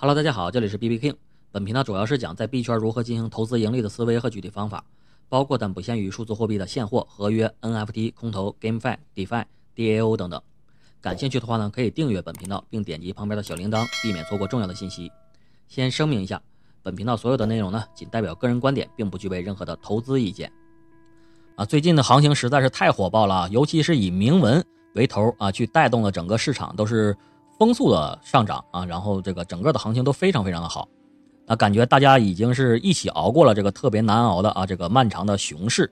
Hello，大家好，这里是 B B King。本频道主要是讲在币圈如何进行投资盈利的思维和具体方法，包括但不限于数字货币的现货、合约、NFT、空投、GameFi、DeFi、DAO 等等。感兴趣的话呢，可以订阅本频道，并点击旁边的小铃铛，避免错过重要的信息。先声明一下，本频道所有的内容呢，仅代表个人观点，并不具备任何的投资意见。啊，最近的行情实在是太火爆了，尤其是以铭文为头啊，去带动了整个市场都是。风速的上涨啊，然后这个整个的行情都非常非常的好，那感觉大家已经是一起熬过了这个特别难熬的啊这个漫长的熊市，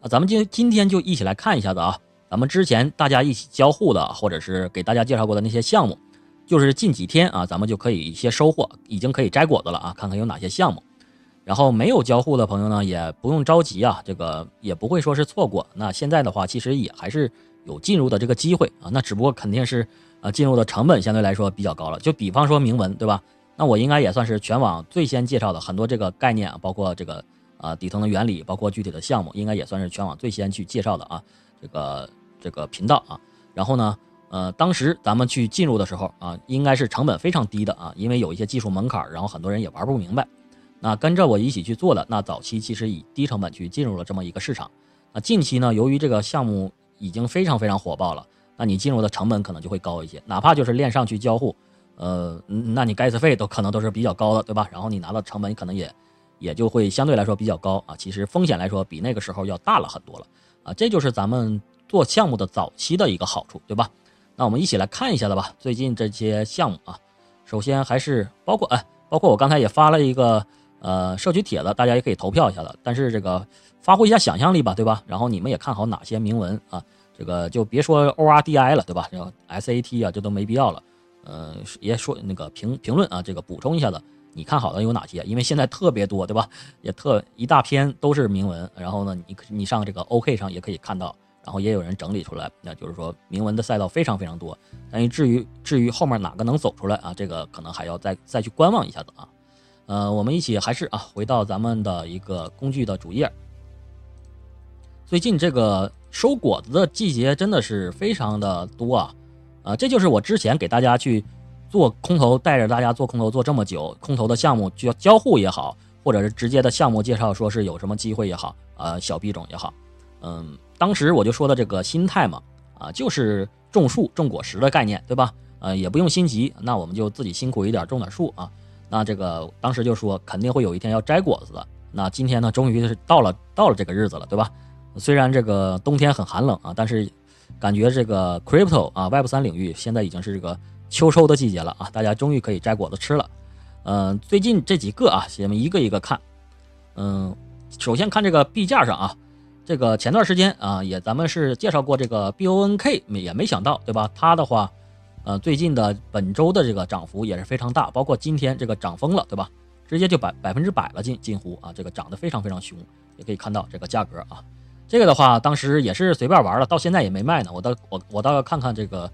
啊，咱们今今天就一起来看一下子啊，咱们之前大家一起交互的或者是给大家介绍过的那些项目，就是近几天啊，咱们就可以一些收获，已经可以摘果子了啊，看看有哪些项目，然后没有交互的朋友呢，也不用着急啊，这个也不会说是错过，那现在的话其实也还是有进入的这个机会啊，那只不过肯定是。啊，进入的成本相对来说比较高了。就比方说铭文，对吧？那我应该也算是全网最先介绍的很多这个概念啊，包括这个啊底层的原理，包括具体的项目，应该也算是全网最先去介绍的啊。这个这个频道啊，然后呢，呃，当时咱们去进入的时候啊，应该是成本非常低的啊，因为有一些技术门槛，然后很多人也玩不明白。那跟着我一起去做的，那早期其实以低成本去进入了这么一个市场。那近期呢，由于这个项目已经非常非常火爆了。那你进入的成本可能就会高一些，哪怕就是链上去交互，呃，那你 gas 费都可能都是比较高的，对吧？然后你拿到成本可能也也就会相对来说比较高啊。其实风险来说比那个时候要大了很多了啊。这就是咱们做项目的早期的一个好处，对吧？那我们一起来看一下的吧。最近这些项目啊，首先还是包括哎，包括我刚才也发了一个呃社区帖子，大家也可以投票一下的。但是这个发挥一下想象力吧，对吧？然后你们也看好哪些铭文啊？这个就别说 O R D I 了，对吧？要 S A T 啊，这都没必要了。嗯，也说那个评评论啊，这个补充一下子，你看好的有哪些？因为现在特别多，对吧？也特一大篇都是铭文。然后呢，你你上这个 O K 上也可以看到，然后也有人整理出来，那就是说铭文的赛道非常非常多。但至于至于后面哪个能走出来啊，这个可能还要再再去观望一下子啊。呃，我们一起还是啊，回到咱们的一个工具的主页。最近这个。收果子的季节真的是非常的多啊，啊，这就是我之前给大家去做空投，带着大家做空投做这么久，空投的项目交交互也好，或者是直接的项目介绍，说是有什么机会也好，呃，小币种也好，嗯，当时我就说的这个心态嘛，啊，就是种树种果实的概念，对吧？呃，也不用心急，那我们就自己辛苦一点种点树啊，那这个当时就说肯定会有一天要摘果子的，那今天呢，终于是到了到了这个日子了，对吧？虽然这个冬天很寒冷啊，但是感觉这个 crypto 啊，Web 三领域现在已经是这个秋收的季节了啊，大家终于可以摘果子吃了。嗯，最近这几个啊，咱们一个一个看。嗯，首先看这个币价上啊，这个前段时间啊，也咱们是介绍过这个 BONK，也没想到对吧？它的话，呃，最近的本周的这个涨幅也是非常大，包括今天这个涨疯了，对吧？直接就百百分之百了，近近乎啊，这个涨得非常非常凶，也可以看到这个价格啊。这个的话，当时也是随便玩了，到现在也没卖呢。我倒我我倒要看看这个，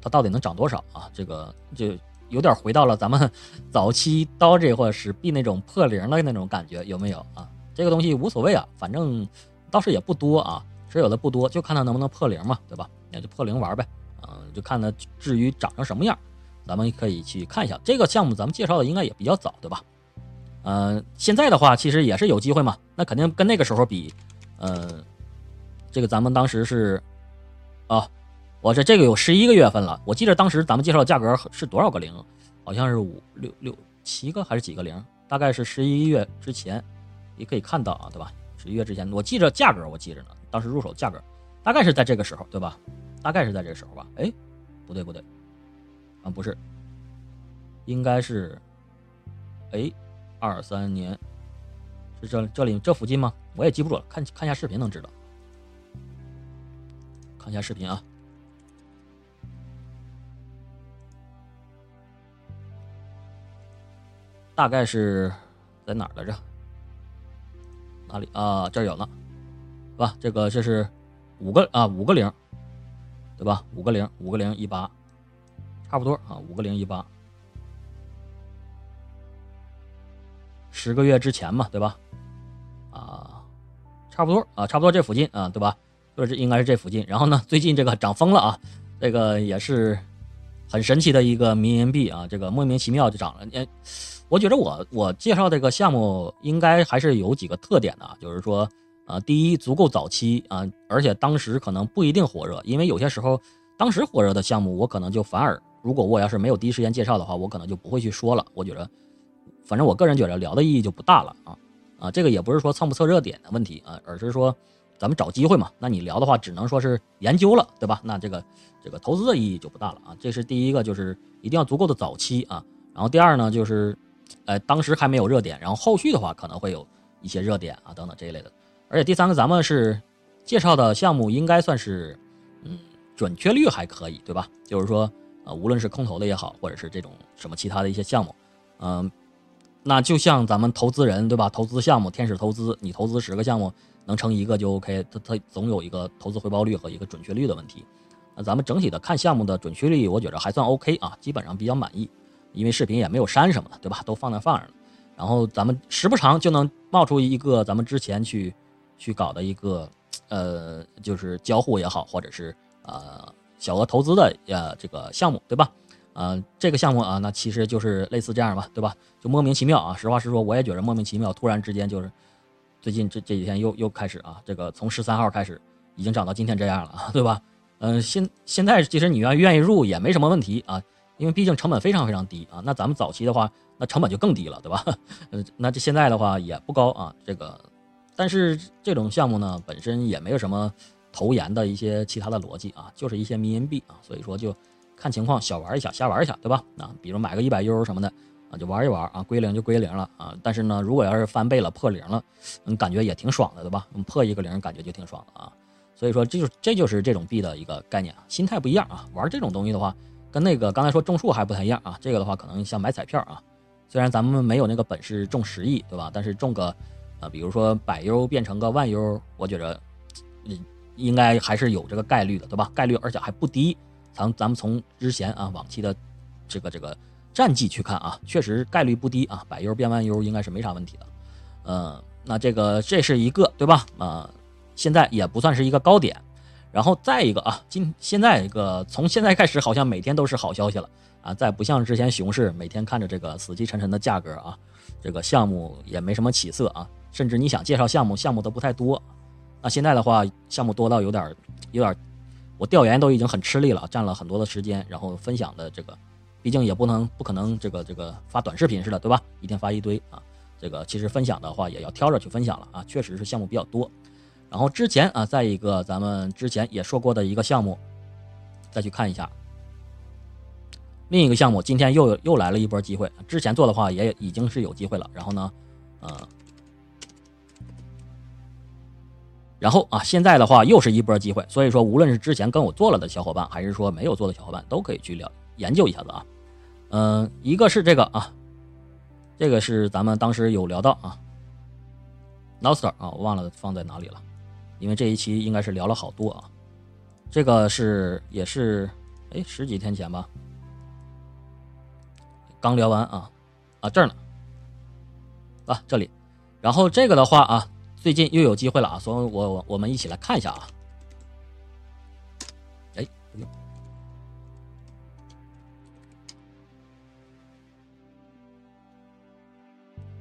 它到底能涨多少啊？这个就有点回到了咱们 早期刀这或者是币那种破零的那种感觉，有没有啊？这个东西无所谓啊，反正倒是也不多啊，持有的不多，就看它能不能破零嘛，对吧？那就破零玩呗，嗯，就看它至于长成什么样，咱们可以去看一下。这个项目咱们介绍的应该也比较早，对吧？嗯，现在的话其实也是有机会嘛，那肯定跟那个时候比。嗯，这个咱们当时是，啊，我这这个有十一个月份了。我记得当时咱们介绍的价格是多少个零？好像是五六六七个还是几个零？大概是十一月之前，也可以看到啊，对吧？十一月之前，我记着价格，我记着呢。当时入手价格大概是在这个时候，对吧？大概是在这个时候吧？哎，不对不对，啊不是，应该是，哎，二三年。是这这里这附近吗？我也记不住了，看看一下视频能知道。看一下视频啊，大概是在哪来着？哪里啊？这儿有呢，是吧？这个这是五个啊，五个零，对吧？五个零，五个零一八，差不多啊，五个零一八，十个月之前嘛，对吧？差不多啊，差不多这附近啊，对吧？就是应该是这附近。然后呢，最近这个涨疯了啊，这个也是很神奇的一个迷银币啊，这个莫名其妙就涨了。哎，我觉得我我介绍这个项目应该还是有几个特点的，啊就是说，啊，第一足够早期啊，而且当时可能不一定火热，因为有些时候当时火热的项目，我可能就反而，如果我要是没有第一时间介绍的话，我可能就不会去说了。我觉得，反正我个人觉得聊的意义就不大了啊啊，这个也不是说蹭不蹭热点的问题啊，而是说。咱们找机会嘛，那你聊的话，只能说是研究了，对吧？那这个这个投资的意义就不大了啊。这是第一个，就是一定要足够的早期啊。然后第二呢，就是，呃，当时还没有热点，然后后续的话可能会有一些热点啊等等这一类的。而且第三个，咱们是介绍的项目应该算是，嗯，准确率还可以，对吧？就是说，呃，无论是空投的也好，或者是这种什么其他的一些项目，嗯，那就像咱们投资人，对吧？投资项目，天使投资，你投资十个项目。能成一个就 OK，它它总有一个投资回报率和一个准确率的问题。那咱们整体的看项目的准确率，我觉得还算 OK 啊，基本上比较满意。因为视频也没有删什么的，对吧？都放那放着了。然后咱们时不常就能冒出一个咱们之前去去搞的一个呃，就是交互也好，或者是呃小额投资的呃这个项目，对吧？呃，这个项目啊，那其实就是类似这样吧，对吧？就莫名其妙啊，实话实说，我也觉得莫名其妙，突然之间就是。最近这这几天又又开始啊，这个从十三号开始，已经涨到今天这样了，对吧？嗯，现现在其实你要愿意入也没什么问题啊，因为毕竟成本非常非常低啊。那咱们早期的话，那成本就更低了，对吧？嗯，那这现在的话也不高啊，这个，但是这种项目呢，本身也没有什么投研的一些其他的逻辑啊，就是一些迷银币啊，所以说就看情况小玩一下，瞎玩一下，对吧？啊，比如买个一百 U 什么的。啊，就玩一玩啊，归零就归零了啊。但是呢，如果要是翻倍了破零了，嗯，感觉也挺爽的，对吧？破一个零，感觉就挺爽的啊。所以说，这就这就是这种币的一个概念啊，心态不一样啊。玩这种东西的话，跟那个刚才说种树还不太一样啊。这个的话，可能像买彩票啊，虽然咱们没有那个本事中十亿，对吧？但是中个，呃，比如说百 U 变成个万 U，我觉得，嗯，应该还是有这个概率的，对吧？概率而且还不低。咱咱们从之前啊往期的这个这个。战绩去看啊，确实概率不低啊，百 U 变万 U 应该是没啥问题的。嗯，那这个这是一个对吧？啊，现在也不算是一个高点。然后再一个啊，今现在一个从现在开始好像每天都是好消息了啊，再不像之前熊市每天看着这个死气沉沉的价格啊，这个项目也没什么起色啊，甚至你想介绍项目，项目都不太多。那现在的话，项目多到有点有点，我调研都已经很吃力了，占了很多的时间，然后分享的这个。毕竟也不能不可能这个这个发短视频似的，对吧？一天发一堆啊，这个其实分享的话也要挑着去分享了啊，确实是项目比较多。然后之前啊，再一个咱们之前也说过的一个项目，再去看一下另一个项目，今天又又来了一波机会。之前做的话也已经是有机会了，然后呢，呃，然后啊，现在的话又是一波机会。所以说，无论是之前跟我做了的小伙伴，还是说没有做的小伙伴，都可以去聊。研究一下子啊，嗯，一个是这个啊，这个是咱们当时有聊到啊，Noster 啊，我忘了放在哪里了，因为这一期应该是聊了好多啊，这个是也是哎十几天前吧，刚聊完啊啊这儿呢啊这里，然后这个的话啊，最近又有机会了啊，所以我我我们一起来看一下啊。哎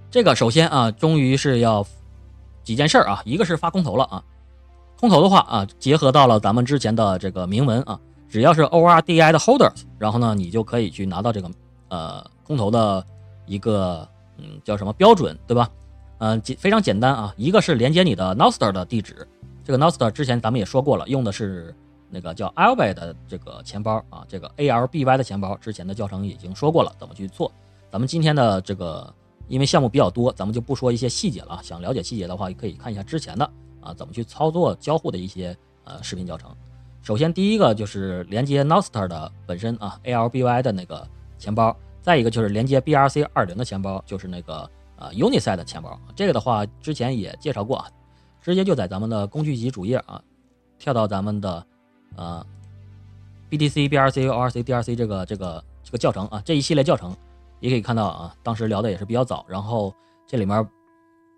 这个首先啊，终于是要几件事儿啊，一个是发空投了啊，空投的话啊，结合到了咱们之前的这个铭文啊，只要是 ORDI 的 Holders，然后呢，你就可以去拿到这个呃空投的一个嗯叫什么标准，对吧？嗯，简非常简单啊，一个是连接你的 Nostr 的地址，这个 Nostr 之前咱们也说过了，用的是那个叫 Alby 的这个钱包啊，这个 ALBY 的钱包，之前的教程已经说过了怎么去做，咱们今天的这个。因为项目比较多，咱们就不说一些细节了。想了解细节的话，可以看一下之前的啊，怎么去操作交互的一些呃视频教程。首先第一个就是连接 Nostr 的本身啊，ALBY 的那个钱包；再一个就是连接 BRC 二零的钱包，就是那个呃 Unisat 的钱包。这个的话之前也介绍过啊，直接就在咱们的工具集主页啊，跳到咱们的呃 BTC、BRC、ORC、DRC 这个这个这个教程啊，这一系列教程。也可以看到啊，当时聊的也是比较早，然后这里面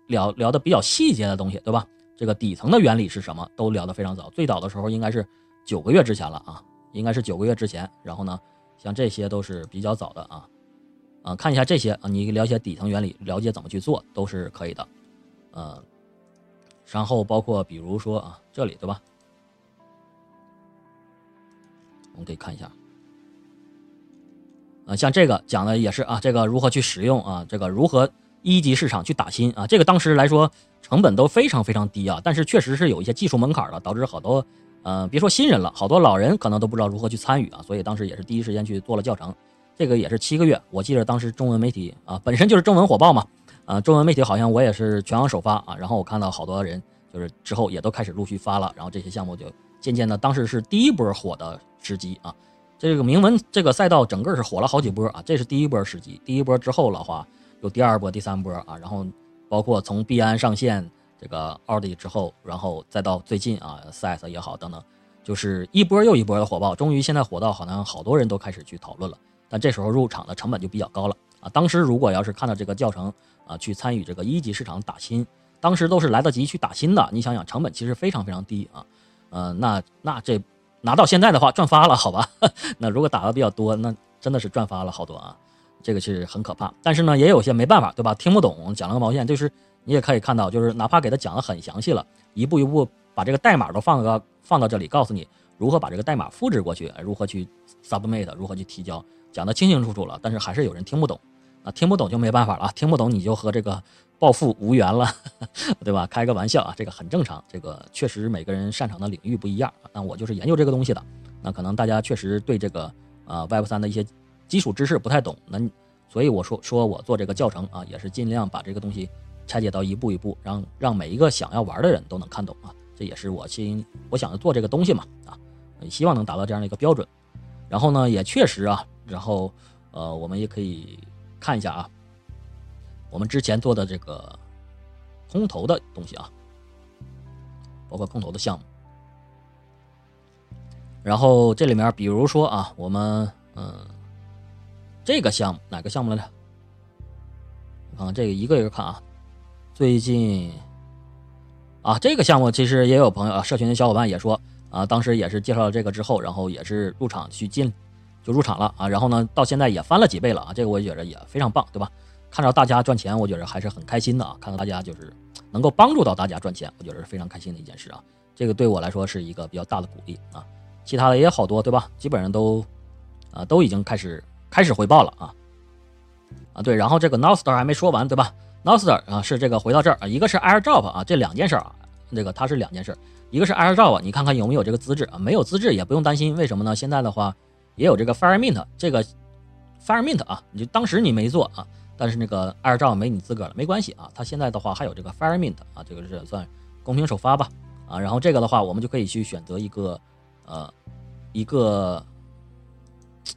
聊聊的比较细节的东西，对吧？这个底层的原理是什么，都聊得非常早。最早的时候应该是九个月之前了啊，应该是九个月之前。然后呢，像这些都是比较早的啊，啊，看一下这些啊，你了解底层原理，了解怎么去做都是可以的，呃，然后包括比如说啊，这里对吧？我们可以看一下，啊，像这个讲的也是啊，这个如何去使用啊，这个如何一级市场去打新啊，这个当时来说成本都非常非常低啊，但是确实是有一些技术门槛的，导致好多。呃，别说新人了，好多老人可能都不知道如何去参与啊，所以当时也是第一时间去做了教程，这个也是七个月。我记得当时中文媒体啊，本身就是中文火爆嘛，啊，中文媒体好像我也是全网首发啊，然后我看到好多人就是之后也都开始陆续发了，然后这些项目就渐渐的，当时是第一波火的时机啊，这个铭文这个赛道整个是火了好几波啊，这是第一波时机，第一波之后的话有第二波、第三波啊，然后包括从币安上线。这个奥迪之后，然后再到最近啊，CS 也好等等，就是一波又一波的火爆，终于现在火到好像好多人都开始去讨论了。但这时候入场的成本就比较高了啊。当时如果要是看到这个教程啊，去参与这个一级市场打新，当时都是来得及去打新的。你想想，成本其实非常非常低啊。呃，那那这拿到现在的话赚发了，好吧？那如果打的比较多，那真的是赚发了好多啊。这个是很可怕。但是呢，也有些没办法，对吧？听不懂，讲了个毛线，就是。你也可以看到，就是哪怕给他讲的很详细了，一步一步把这个代码都放个放到这里，告诉你如何把这个代码复制过去，如何去 submit，如何去提交，讲的清清楚楚了。但是还是有人听不懂，啊，听不懂就没办法了，听不懂你就和这个暴富无缘了，对吧？开个玩笑啊，这个很正常。这个确实每个人擅长的领域不一样，那我就是研究这个东西的。那可能大家确实对这个啊 Web 三的一些基础知识不太懂，那所以我说说我做这个教程啊，也是尽量把这个东西。拆解到一步一步，让让每一个想要玩的人都能看懂啊！这也是我心我想要做这个东西嘛啊，希望能达到这样的一个标准。然后呢，也确实啊，然后呃，我们也可以看一下啊，我们之前做的这个空投的东西啊，包括空投的项目。然后这里面，比如说啊，我们嗯，这个项目哪个项目来着？看看这个一个一个看啊。最近，啊，这个项目其实也有朋友啊，社群的小伙伴也说啊，当时也是介绍了这个之后，然后也是入场去进，就入场了啊，然后呢，到现在也翻了几倍了啊，这个我觉得也非常棒，对吧？看到大家赚钱，我觉得还是很开心的啊，看到大家就是能够帮助到大家赚钱，我觉得是非常开心的一件事啊，这个对我来说是一个比较大的鼓励啊。其他的也好多，对吧？基本上都啊都已经开始开始回报了啊啊对，然后这个 Nostar 还没说完，对吧 n o s t a r 啊，是这个回到这儿啊，一个是 AirDrop 啊，这两件事儿啊，这个它是两件事，一个是 AirDrop，你看看有没有这个资质啊？没有资质也不用担心，为什么呢？现在的话也有这个 FireMint，这个 FireMint 啊，你就当时你没做啊，但是那个二兆没你资格了，没关系啊，它现在的话还有这个 FireMint 啊，这个是算公平首发吧啊，然后这个的话我们就可以去选择一个呃一个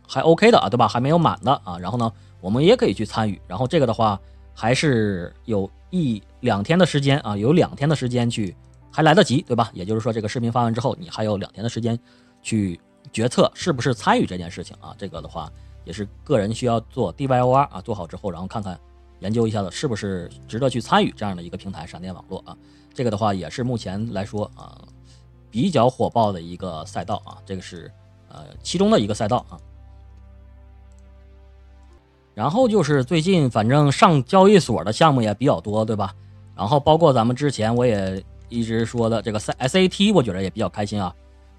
还 OK 的啊，对吧？还没有满的啊，然后呢我们也可以去参与，然后这个的话。还是有一两天的时间啊，有两天的时间去，还来得及，对吧？也就是说，这个视频发完之后，你还有两天的时间去决策是不是参与这件事情啊。这个的话，也是个人需要做 DYOR 啊，做好之后，然后看看研究一下子是不是值得去参与这样的一个平台——闪电网络啊。这个的话，也是目前来说啊比较火爆的一个赛道啊。这个是呃其中的一个赛道啊。然后就是最近反正上交易所的项目也比较多，对吧？然后包括咱们之前我也一直说的这个 S A T，我觉得也比较开心啊，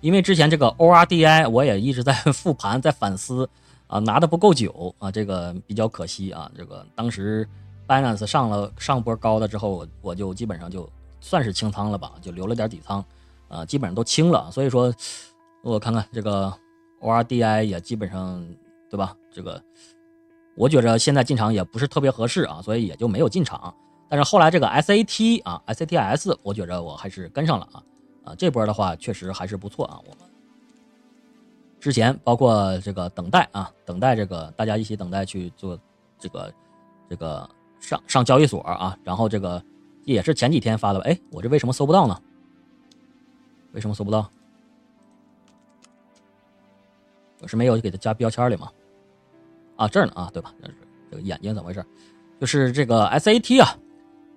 因为之前这个 O R D I 我也一直在复盘，在反思啊，拿的不够久啊，这个比较可惜啊。这个当时 Binance 上了上波高的之后，我就基本上就算是清仓了吧，就留了点底仓，啊，基本上都清了。所以说，我看看这个 O R D I 也基本上，对吧？这个。我觉着现在进场也不是特别合适啊，所以也就没有进场。但是后来这个 SAT 啊，SATS，我觉着我还是跟上了啊，啊，这波的话确实还是不错啊。我们之前包括这个等待啊，等待这个大家一起等待去做这个这个上上交易所啊，然后这个也是前几天发的。哎，我这为什么搜不到呢？为什么搜不到？我是没有给他加标签里吗？啊，这儿呢啊，对吧？这个眼睛怎么回事？就是这个 SAT 啊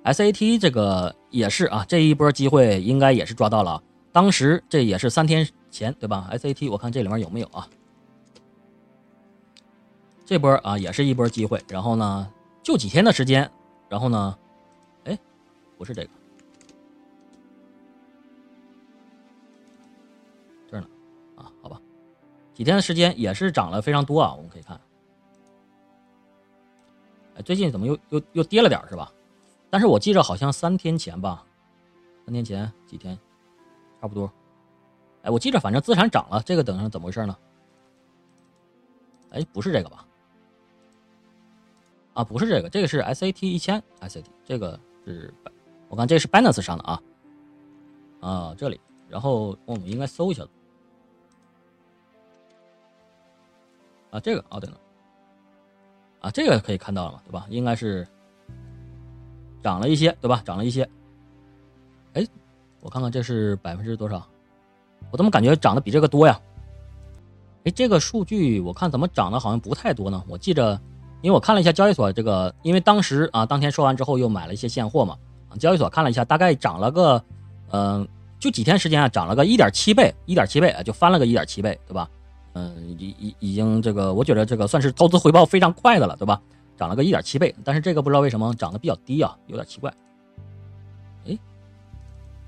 ，SAT 这个也是啊，这一波机会应该也是抓到了。当时这也是三天前，对吧？SAT 我看这里面有没有啊？这波啊也是一波机会，然后呢就几天的时间，然后呢，哎，不是这个，这呢，啊，好吧，几天的时间也是涨了非常多啊，我们可以看，哎，最近怎么又又又跌了点是吧？但是我记着好像三天前吧，三天前几天，差不多，哎，我记着反正资产涨了，这个等上怎么回事呢？哎，不是这个吧？啊，不是这个，这个是 SAT 一千 SAT，这个是我看这是 Binance 上的啊，啊这里，然后我们应该搜一下啊这个啊对了，啊这个可以看到了嘛，对吧？应该是涨了一些，对吧？涨了一些，哎，我看看这是百分之多少？我怎么感觉涨的比这个多呀？哎，这个数据我看怎么涨的好像不太多呢？我记着。因为我看了一下交易所这个，因为当时啊，当天说完之后又买了一些现货嘛，交易所看了一下，大概涨了个，嗯，就几天时间啊，涨了个一点七倍，一点七倍啊，就翻了个一点七倍，对吧？嗯，已已已经这个，我觉得这个算是投资回报非常快的了，对吧？涨了个一点七倍，但是这个不知道为什么涨得比较低啊，有点奇怪。哎，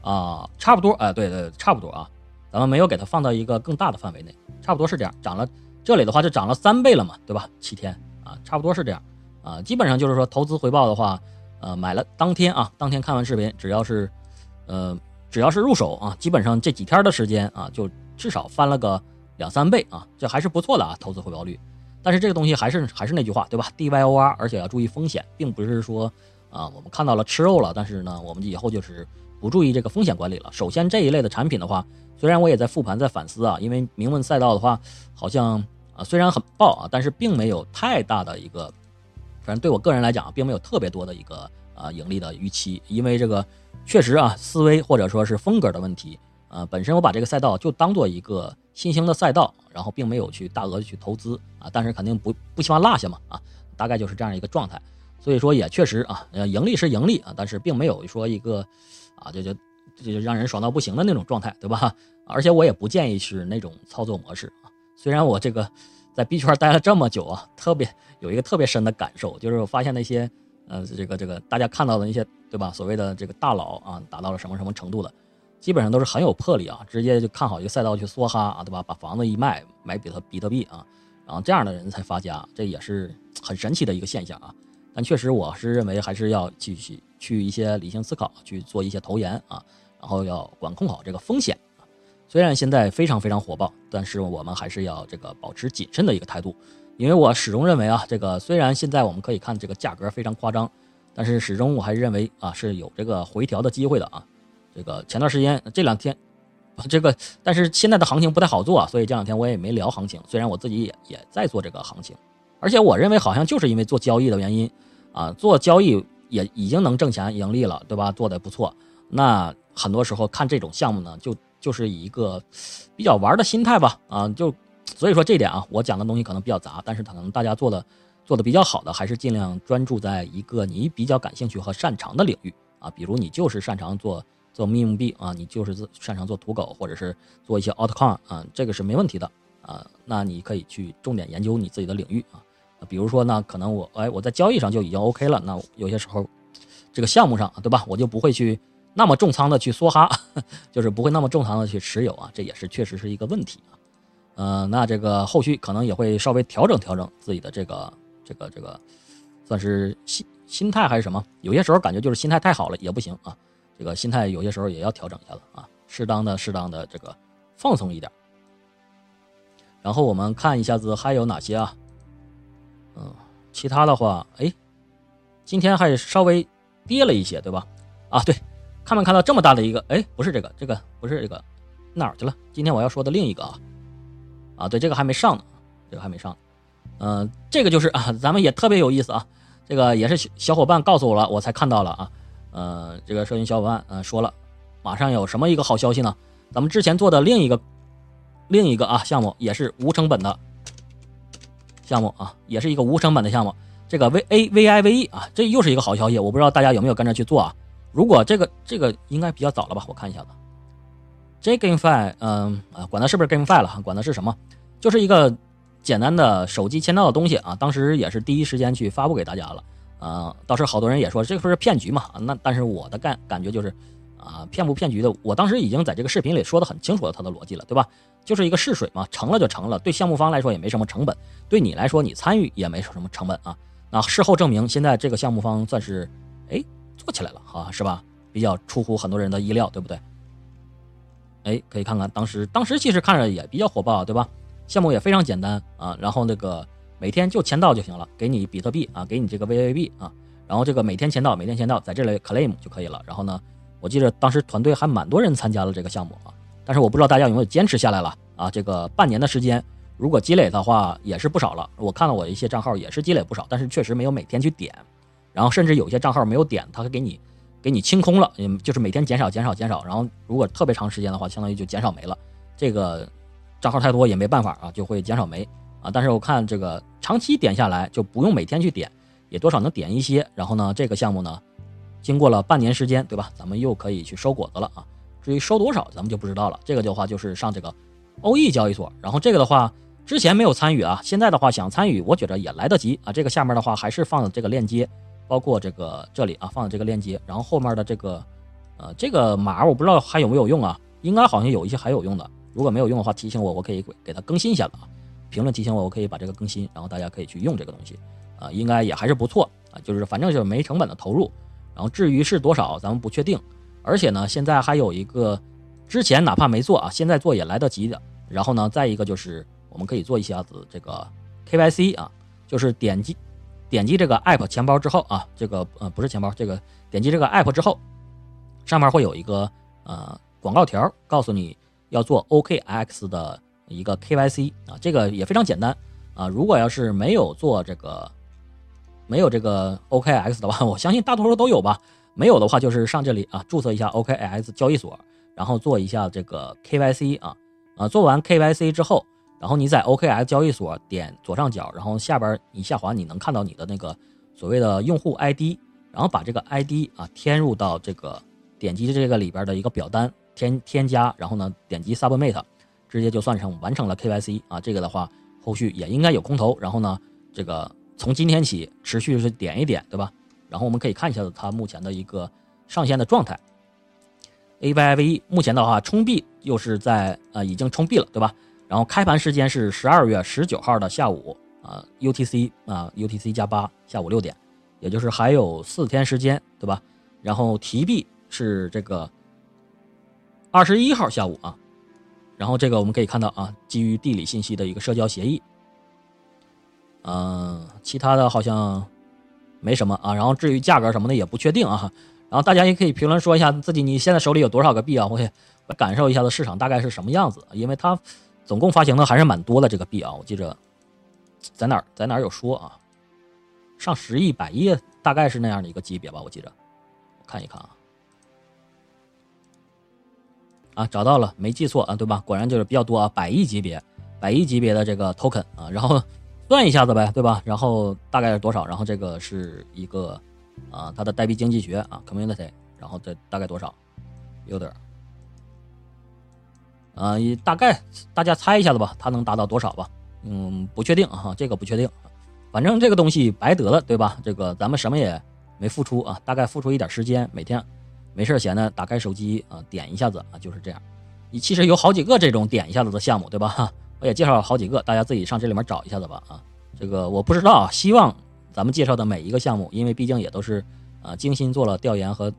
啊，差不多，哎，对对，差不多啊，咱们没有给它放到一个更大的范围内，差不多是这样，涨了，这里的话就涨了三倍了嘛，对吧？七天。啊，差不多是这样，啊，基本上就是说投资回报的话，呃，买了当天啊，当天看完视频，只要是，呃，只要是入手啊，基本上这几天的时间啊，就至少翻了个两三倍啊，这还是不错的啊，投资回报率。但是这个东西还是还是那句话，对吧？DYOR，而且要注意风险，并不是说啊，我们看到了吃肉了，但是呢，我们以后就是不注意这个风险管理了。首先这一类的产品的话，虽然我也在复盘在反思啊，因为明文赛道的话，好像。啊，虽然很爆啊，但是并没有太大的一个，反正对我个人来讲，并没有特别多的一个啊盈利的预期，因为这个确实啊思维或者说是风格的问题，呃，本身我把这个赛道就当做一个新兴的赛道，然后并没有去大额的去投资啊，但是肯定不不希望落下嘛啊，大概就是这样一个状态，所以说也确实啊，盈利是盈利啊，但是并没有说一个啊就就就让人爽到不行的那种状态，对吧？而且我也不建议是那种操作模式啊。虽然我这个在币圈待了这么久啊，特别有一个特别深的感受，就是我发现那些呃，这个这个大家看到的那些对吧，所谓的这个大佬啊，达到了什么什么程度的，基本上都是很有魄力啊，直接就看好一个赛道去梭哈啊，对吧？把房子一卖，买比特比特币啊，然后这样的人才发家，这也是很神奇的一个现象啊。但确实，我是认为还是要去去去一些理性思考，去做一些投研啊，然后要管控好这个风险啊。虽然现在非常非常火爆，但是我们还是要这个保持谨慎的一个态度，因为我始终认为啊，这个虽然现在我们可以看这个价格非常夸张，但是始终我还是认为啊是有这个回调的机会的啊。这个前段时间这两天，这个但是现在的行情不太好做啊，所以这两天我也没聊行情。虽然我自己也也在做这个行情，而且我认为好像就是因为做交易的原因啊，做交易也已经能挣钱盈利了，对吧？做的不错，那很多时候看这种项目呢就。就是以一个比较玩的心态吧，啊，就所以说这点啊，我讲的东西可能比较杂，但是可能大家做的做的比较好的，还是尽量专注在一个你比较感兴趣和擅长的领域啊，比如你就是擅长做做密用币啊，你就是擅长做土狗，或者是做一些 altcoin 啊，这个是没问题的啊，那你可以去重点研究你自己的领域啊，比如说呢，可能我哎我在交易上就已经 OK 了，那有些时候这个项目上对吧，我就不会去。那么重仓的去梭哈，就是不会那么重仓的去持有啊，这也是确实是一个问题啊。嗯，那这个后续可能也会稍微调整调整自己的这个这个这个，算是心心态还是什么？有些时候感觉就是心态太好了也不行啊，这个心态有些时候也要调整一下了啊，适当的适当的这个放松一点。然后我们看一下子还有哪些啊？嗯，其他的话，哎，今天还稍微跌了一些，对吧？啊，对。看没看到这么大的一个？哎，不是这个，这个不是这个，哪儿去了？今天我要说的另一个啊，啊，对，这个还没上呢，这个还没上。嗯，这个就是啊，咱们也特别有意思啊，这个也是小伙伴告诉我了，我才看到了啊。呃，这个社群小伙伴嗯说了，马上有什么一个好消息呢？咱们之前做的另一个另一个啊项目也是无成本的项目啊，也是一个无成本的项目。这个 V A V I V E 啊，这又是一个好消息，我不知道大家有没有跟着去做啊？如果这个这个应该比较早了吧？我看一下子，这 GameFi，嗯啊，管它是不是 GameFi 了，管它是什么，就是一个简单的手机签到的东西啊，当时也是第一时间去发布给大家了。呃，当时好多人也说这不是骗局嘛？那但是我的感感觉就是，啊，骗不骗局的，我当时已经在这个视频里说的很清楚了，它的逻辑了，对吧？就是一个试水嘛，成了就成了，对项目方来说也没什么成本，对你来说你参与也没什么成本啊。那事后证明，现在这个项目方算是哎做起来了哈，是吧？比较出乎很多人的意料，对不对？哎，可以看看当时，当时其实看着也比较火爆，对吧？项目也非常简单啊，然后那个每天就签到就行了，给你比特币啊，给你这个 VAB 啊，然后这个每天签到，每天签到，在这里 claim 就可以了。然后呢，我记得当时团队还蛮多人参加了这个项目啊，但是我不知道大家有没有坚持下来了啊？这个半年的时间，如果积累的话也是不少了。我看到我一些账号也是积累不少，但是确实没有每天去点，然后甚至有些账号没有点，他还给你。给你清空了，嗯，就是每天减少、减少、减少，然后如果特别长时间的话，相当于就减少没了。这个账号太多也没办法啊，就会减少没啊。但是我看这个长期点下来，就不用每天去点，也多少能点一些。然后呢，这个项目呢，经过了半年时间，对吧？咱们又可以去收果子了啊。至于收多少，咱们就不知道了。这个的话就是上这个 OE 交易所，然后这个的话之前没有参与啊，现在的话想参与，我觉得也来得及啊。这个下面的话还是放的这个链接。包括这个这里啊，放的这个链接，然后后面的这个，呃，这个码我不知道还有没有用啊，应该好像有一些还有用的，如果没有用的话，提醒我，我可以给它更新一下子啊，评论提醒我，我可以把这个更新，然后大家可以去用这个东西，啊，应该也还是不错啊，就是反正就是没成本的投入，然后至于是多少，咱们不确定，而且呢，现在还有一个，之前哪怕没做啊，现在做也来得及的，然后呢，再一个就是我们可以做一下子这个 KYC 啊，就是点击。点击这个 app 钱包之后啊，这个呃不是钱包，这个点击这个 app 之后，上面会有一个呃广告条，告诉你要做 OKX 的一个 KYC 啊，这个也非常简单啊。如果要是没有做这个没有这个 OKX 的话，我相信大多数都有吧。没有的话，就是上这里啊注册一下 OKX 交易所，然后做一下这个 KYC 啊啊，做完 KYC 之后。然后你在 OKX 交易所点左上角，然后下边你下滑，你能看到你的那个所谓的用户 ID，然后把这个 ID 啊填入到这个点击这个里边的一个表单添添加，然后呢点击 Submit，直接就算成完成了 KYC 啊。这个的话后续也应该有空投，然后呢这个从今天起持续是点一点，对吧？然后我们可以看一下它目前的一个上线的状态。AYV 目前的话充币又是在呃已经充币了，对吧？然后开盘时间是十二月十九号的下午啊，UTC 啊，UTC 加八下午六点，也就是还有四天时间，对吧？然后提币是这个二十一号下午啊，然后这个我们可以看到啊，基于地理信息的一个社交协议，嗯，其他的好像没什么啊。然后至于价格什么的也不确定啊。然后大家也可以评论说一下自己你现在手里有多少个币啊？我也感受一下子市场大概是什么样子，因为它。总共发行的还是蛮多的这个币啊，我记着在哪儿在哪儿有说啊，上十亿百亿大概是那样的一个级别吧，我记着，看一看啊，啊找到了，没记错啊，对吧？果然就是比较多啊，百亿级别，百亿级别的这个 token 啊，然后 算一下子呗，对吧？然后大概是多少？然后这个是一个啊，它的代币经济学啊，community，然后这大概多少？有点。啊，大概大家猜一下子吧，它能达到多少吧？嗯，不确定啊，这个不确定。反正这个东西白得了，对吧？这个咱们什么也没付出啊，大概付出一点时间，每天没事闲的打开手机啊，点一下子啊，就是这样。你其实有好几个这种点一下子的项目，对吧？我也介绍了好几个，大家自己上这里面找一下子吧。啊，这个我不知道，希望咱们介绍的每一个项目，因为毕竟也都是啊精心做了调研和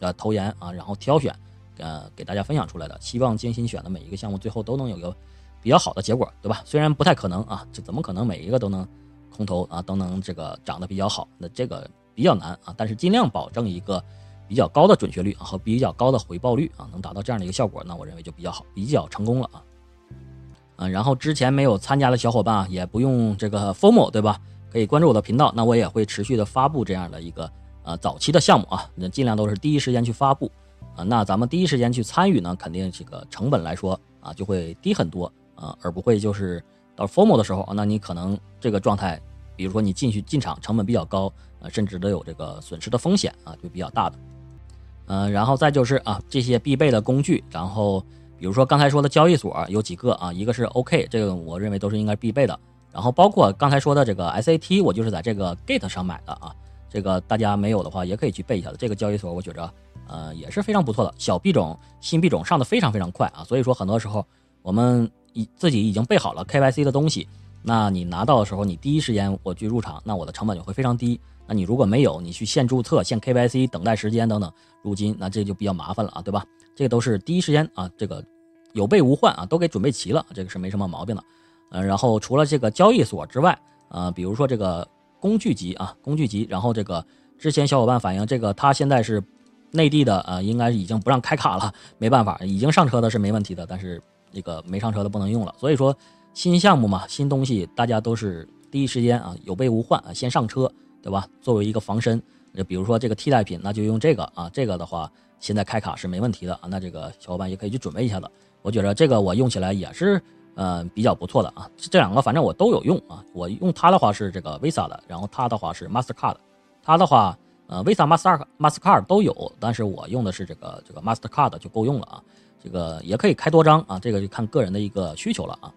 呃投研啊，然后挑选。呃，给大家分享出来的，希望精心选的每一个项目最后都能有个比较好的结果，对吧？虽然不太可能啊，这怎么可能每一个都能空投啊，都能这个涨得比较好？那这个比较难啊，但是尽量保证一个比较高的准确率啊和比较高的回报率啊，能达到这样的一个效果，那我认为就比较好，比较成功了啊。嗯，然后之前没有参加的小伙伴啊，也不用这个 formal 对吧？可以关注我的频道，那我也会持续的发布这样的一个呃早期的项目啊，那尽量都是第一时间去发布。啊，那咱们第一时间去参与呢，肯定这个成本来说啊，就会低很多啊，而不会就是到 formal 的时候啊，那你可能这个状态，比如说你进去进场成本比较高啊，甚至都有这个损失的风险啊，就比较大的。嗯，然后再就是啊，这些必备的工具，然后比如说刚才说的交易所有几个啊，一个是 OK，这个我认为都是应该必备的。然后包括刚才说的这个 SAT，我就是在这个 Gate 上买的啊。这个大家没有的话，也可以去备一下的。这个交易所我觉着，呃，也是非常不错的。小币种、新币种上的非常非常快啊。所以说，很多时候我们已自己已经备好了 KYC 的东西，那你拿到的时候，你第一时间我去入场，那我的成本就会非常低。那你如果没有，你去现注册、现 KYC、等待时间等等入金，那这就比较麻烦了啊，对吧？这个都是第一时间啊，这个有备无患啊，都给准备齐了，这个是没什么毛病的。嗯，然后除了这个交易所之外，呃，比如说这个工具集啊，工具集，然后这个之前小伙伴反映，这个他现在是内地的啊，应该已经不让开卡了，没办法，已经上车的是没问题的，但是那个没上车的不能用了。所以说新项目嘛，新东西，大家都是第一时间啊，有备无患啊，先上车，对吧？作为一个防身，就比如说这个替代品，那就用这个啊，这个的话现在开卡是没问题的啊，那这个小伙伴也可以去准备一下子。我觉得这个我用起来也是。嗯，比较不错的啊，这两个反正我都有用啊。我用它的话是这个 Visa 的，然后它的话是 Mastercard，它的话呃 Visa、Master、Mastercard 都有，但是我用的是这个这个 Mastercard 就够用了啊。这个也可以开多张啊，这个就看个人的一个需求了啊。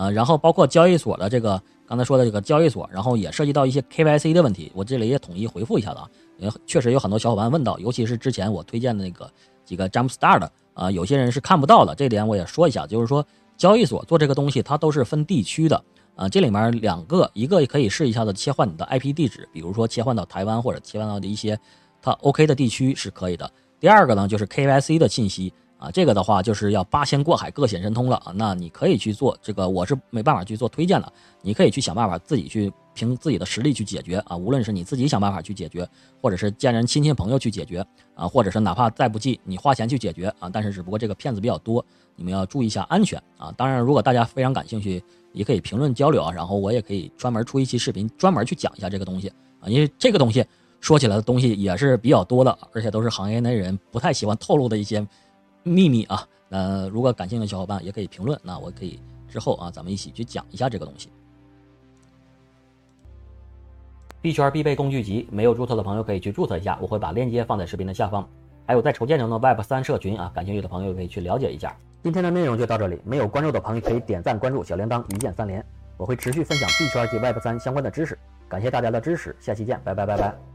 呃，然后包括交易所的这个刚才说的这个交易所，然后也涉及到一些 KYC 的问题，我这里也统一回复一下子啊，因为确实有很多小伙伴问到，尤其是之前我推荐的那个几个 Jumpstart 的。啊，有些人是看不到的，这点我也说一下，就是说交易所做这个东西，它都是分地区的啊。这里面两个，一个可以试一下子切换你的 IP 地址，比如说切换到台湾或者切换到的一些它 OK 的地区是可以的。第二个呢，就是 KYC 的信息。啊，这个的话就是要八仙过海，各显神通了啊！那你可以去做这个，我是没办法去做推荐了，你可以去想办法自己去凭自己的实力去解决啊。无论是你自己想办法去解决，或者是见人亲戚朋友去解决啊，或者是哪怕再不济你花钱去解决啊。但是只不过这个骗子比较多，你们要注意一下安全啊。当然，如果大家非常感兴趣，也可以评论交流啊，然后我也可以专门出一期视频，专门去讲一下这个东西啊。因为这个东西说起来的东西也是比较多的，而且都是行业内人不太喜欢透露的一些。秘密啊，那如果感兴趣的小伙伴也可以评论，那我可以之后啊，咱们一起去讲一下这个东西。币圈必备工具集，没有注册的朋友可以去注册一下，我会把链接放在视频的下方。还有在筹建中的 Web 三社群啊，感兴趣的朋友可以去了解一下。今天的内容就到这里，没有关注的朋友可以点赞关注小铃铛，一键三连，我会持续分享币圈及 Web 三相关的知识。感谢大家的支持，下期见，拜拜拜拜。